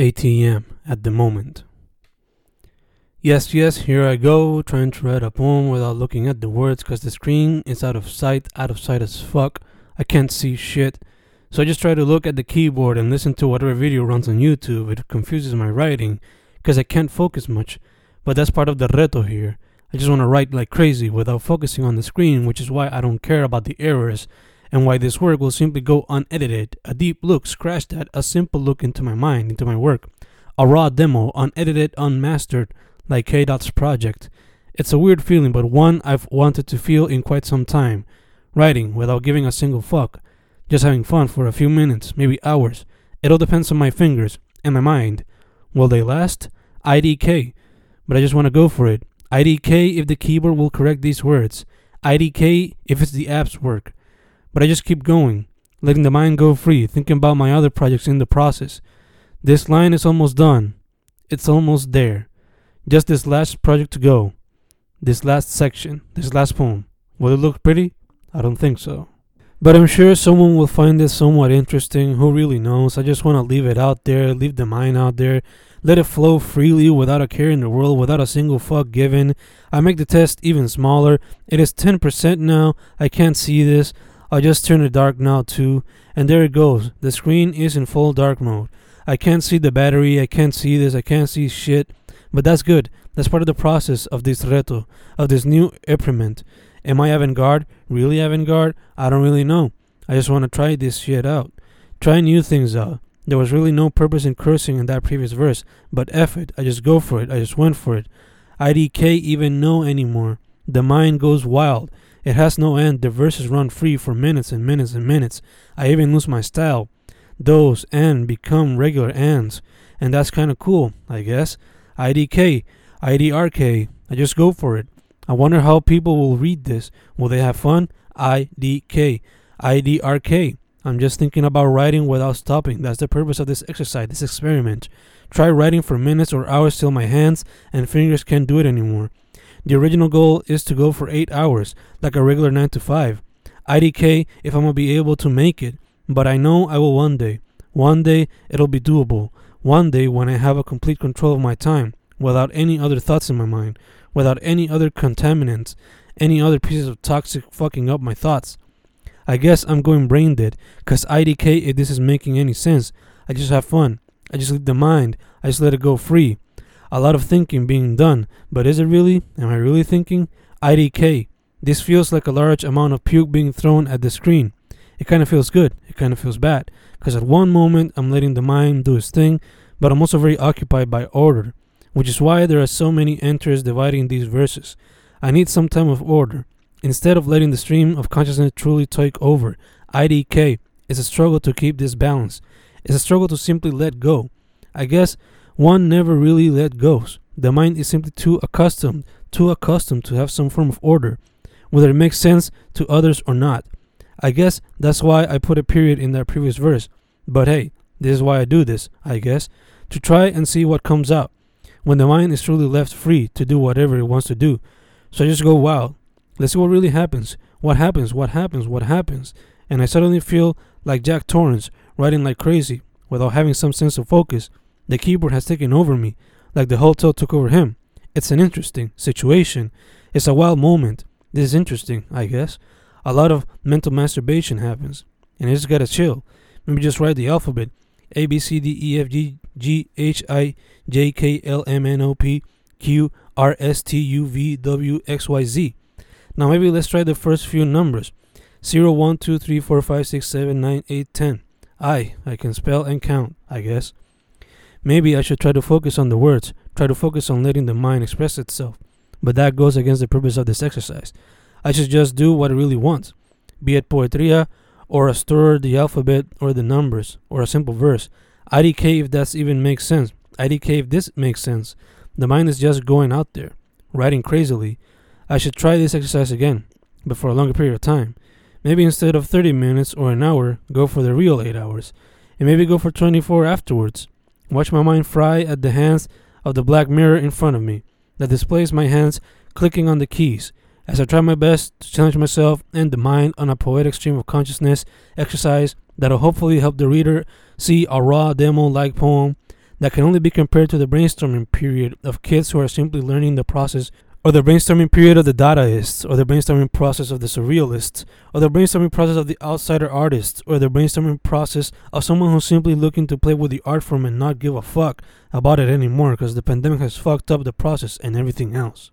ATM at the moment. Yes, yes, here I go, trying to write a poem without looking at the words because the screen is out of sight, out of sight as fuck. I can't see shit. So I just try to look at the keyboard and listen to whatever video runs on YouTube. It confuses my writing because I can't focus much. But that's part of the reto here. I just want to write like crazy without focusing on the screen, which is why I don't care about the errors and why this work will simply go unedited. A deep look, scratch that, a simple look into my mind, into my work. A raw demo, unedited, unmastered, like K Dot's project. It's a weird feeling, but one I've wanted to feel in quite some time. Writing without giving a single fuck. Just having fun for a few minutes, maybe hours. It all depends on my fingers and my mind. Will they last? IDK. But I just want to go for it. IDK if the keyboard will correct these words. IDK if it's the app's work. But I just keep going, letting the mind go free, thinking about my other projects in the process. This line is almost done. It's almost there. Just this last project to go. This last section, this last poem. Will it look pretty? I don't think so. But I'm sure someone will find this somewhat interesting. Who really knows? I just want to leave it out there, leave the mind out there, let it flow freely without a care in the world, without a single fuck given. I make the test even smaller. It is 10% now. I can't see this. I just turn it dark now too. And there it goes. The screen is in full dark mode. I can't see the battery. I can't see this. I can't see shit. But that's good. That's part of the process of this reto, of this new experiment. Am I avant-garde? Really avant-garde? I don't really know. I just want to try this shit out. Try new things out. There was really no purpose in cursing in that previous verse, but F it. I just go for it. I just went for it. IDK even know anymore. The mind goes wild. It has no end. The verses run free for minutes and minutes and minutes. I even lose my style. Those and become regular ands. And that's kind of cool, I guess. IDK, IDRK. I just go for it. I wonder how people will read this. Will they have fun? IDK, IDRK. I'm just thinking about writing without stopping. That's the purpose of this exercise, this experiment. Try writing for minutes or hours till my hands and fingers can't do it anymore. The original goal is to go for 8 hours, like a regular 9 to 5. IDK if I'm gonna be able to make it, but I know I will one day. One day it'll be doable. One day when I have a complete control of my time, without any other thoughts in my mind, without any other contaminants, any other pieces of toxic fucking up my thoughts. I guess I'm going brain dead, cause IDK if eh, this is making any sense. I just have fun. I just leave the mind. I just let it go free. A lot of thinking being done, but is it really? Am I really thinking? IDK. This feels like a large amount of puke being thrown at the screen. It kind of feels good. It kind of feels bad. Because at one moment I'm letting the mind do its thing, but I'm also very occupied by order, which is why there are so many entries dividing these verses. I need some time of order. Instead of letting the stream of consciousness truly take over, IDK is a struggle to keep this balance. It's a struggle to simply let go. I guess one never really let go. The mind is simply too accustomed, too accustomed to have some form of order, whether it makes sense to others or not. I guess that's why I put a period in that previous verse. But hey, this is why I do this, I guess, to try and see what comes out when the mind is truly left free to do whatever it wants to do. So I just go wild. Let's see what really happens. What happens? What happens? What happens? And I suddenly feel like Jack Torrance writing like crazy without having some sense of focus. The keyboard has taken over me, like the hotel took over him. It's an interesting situation. It's a wild moment. This is interesting, I guess. A lot of mental masturbation happens, and I just gotta chill. Maybe just write the alphabet A B C D E F G G H I J K L M N O P Q R S T U V W X Y Z. Now maybe let's try the first few numbers. 0, 1, 2, 3, 4, 5, 6, 7, 9, 8, 10. I, I can spell and count, I guess. Maybe I should try to focus on the words, try to focus on letting the mind express itself. But that goes against the purpose of this exercise. I should just do what it really wants, be it poetria, or a stir the alphabet, or the numbers, or a simple verse. IDK if that even makes sense. IDK if this makes sense. The mind is just going out there, writing crazily. I should try this exercise again, but for a longer period of time. Maybe instead of 30 minutes or an hour, go for the real 8 hours. And maybe go for 24 afterwards. Watch my mind fry at the hands of the black mirror in front of me that displays my hands clicking on the keys as I try my best to challenge myself and the mind on a poetic stream of consciousness exercise that'll hopefully help the reader see a raw demo like poem that can only be compared to the brainstorming period of kids who are simply learning the process or the brainstorming period of the Dadaists, or the brainstorming process of the Surrealists, or the brainstorming process of the outsider artists, or the brainstorming process of someone who's simply looking to play with the art form and not give a fuck about it anymore because the pandemic has fucked up the process and everything else.